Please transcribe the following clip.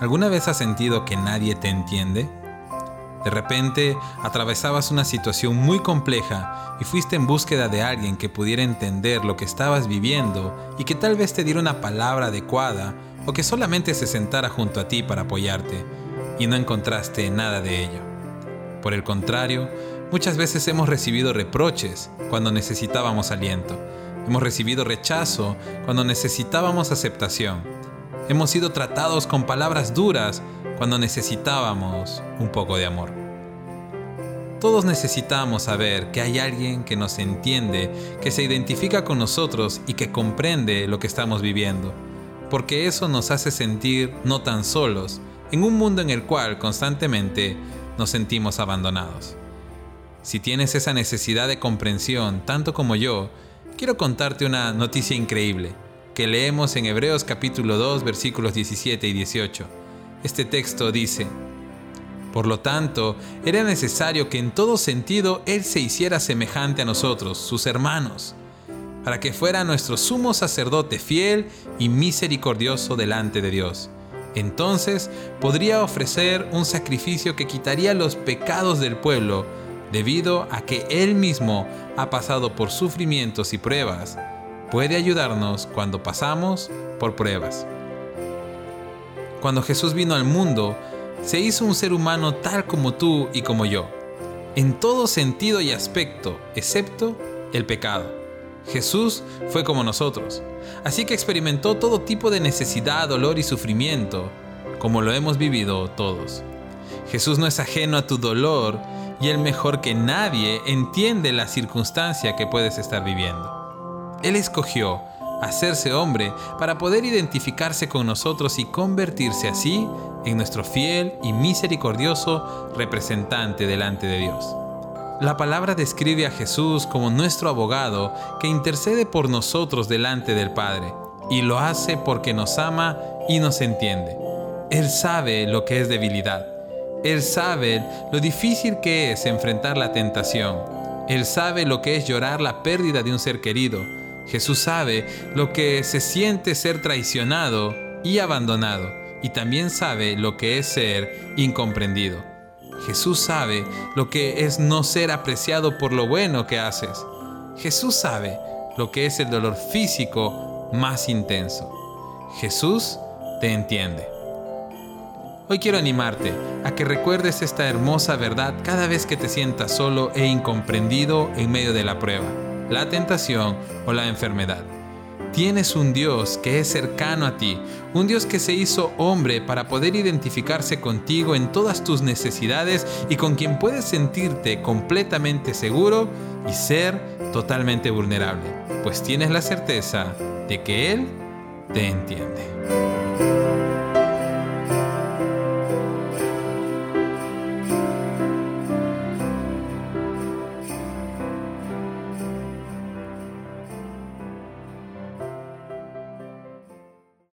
¿Alguna vez has sentido que nadie te entiende? De repente atravesabas una situación muy compleja y fuiste en búsqueda de alguien que pudiera entender lo que estabas viviendo y que tal vez te diera una palabra adecuada o que solamente se sentara junto a ti para apoyarte y no encontraste nada de ello. Por el contrario, muchas veces hemos recibido reproches cuando necesitábamos aliento. Hemos recibido rechazo cuando necesitábamos aceptación. Hemos sido tratados con palabras duras cuando necesitábamos un poco de amor. Todos necesitamos saber que hay alguien que nos entiende, que se identifica con nosotros y que comprende lo que estamos viviendo, porque eso nos hace sentir no tan solos en un mundo en el cual constantemente nos sentimos abandonados. Si tienes esa necesidad de comprensión, tanto como yo, quiero contarte una noticia increíble que leemos en Hebreos capítulo 2 versículos 17 y 18 este texto dice, por lo tanto, era necesario que en todo sentido Él se hiciera semejante a nosotros, sus hermanos, para que fuera nuestro sumo sacerdote fiel y misericordioso delante de Dios. Entonces podría ofrecer un sacrificio que quitaría los pecados del pueblo, debido a que Él mismo ha pasado por sufrimientos y pruebas. Puede ayudarnos cuando pasamos por pruebas. Cuando Jesús vino al mundo, se hizo un ser humano tal como tú y como yo, en todo sentido y aspecto, excepto el pecado. Jesús fue como nosotros, así que experimentó todo tipo de necesidad, dolor y sufrimiento, como lo hemos vivido todos. Jesús no es ajeno a tu dolor y él mejor que nadie entiende la circunstancia que puedes estar viviendo. Él escogió hacerse hombre para poder identificarse con nosotros y convertirse así en nuestro fiel y misericordioso representante delante de Dios. La palabra describe a Jesús como nuestro abogado que intercede por nosotros delante del Padre y lo hace porque nos ama y nos entiende. Él sabe lo que es debilidad. Él sabe lo difícil que es enfrentar la tentación. Él sabe lo que es llorar la pérdida de un ser querido Jesús sabe lo que se siente ser traicionado y abandonado y también sabe lo que es ser incomprendido. Jesús sabe lo que es no ser apreciado por lo bueno que haces. Jesús sabe lo que es el dolor físico más intenso. Jesús te entiende. Hoy quiero animarte a que recuerdes esta hermosa verdad cada vez que te sientas solo e incomprendido en medio de la prueba la tentación o la enfermedad. Tienes un Dios que es cercano a ti, un Dios que se hizo hombre para poder identificarse contigo en todas tus necesidades y con quien puedes sentirte completamente seguro y ser totalmente vulnerable, pues tienes la certeza de que Él te entiende.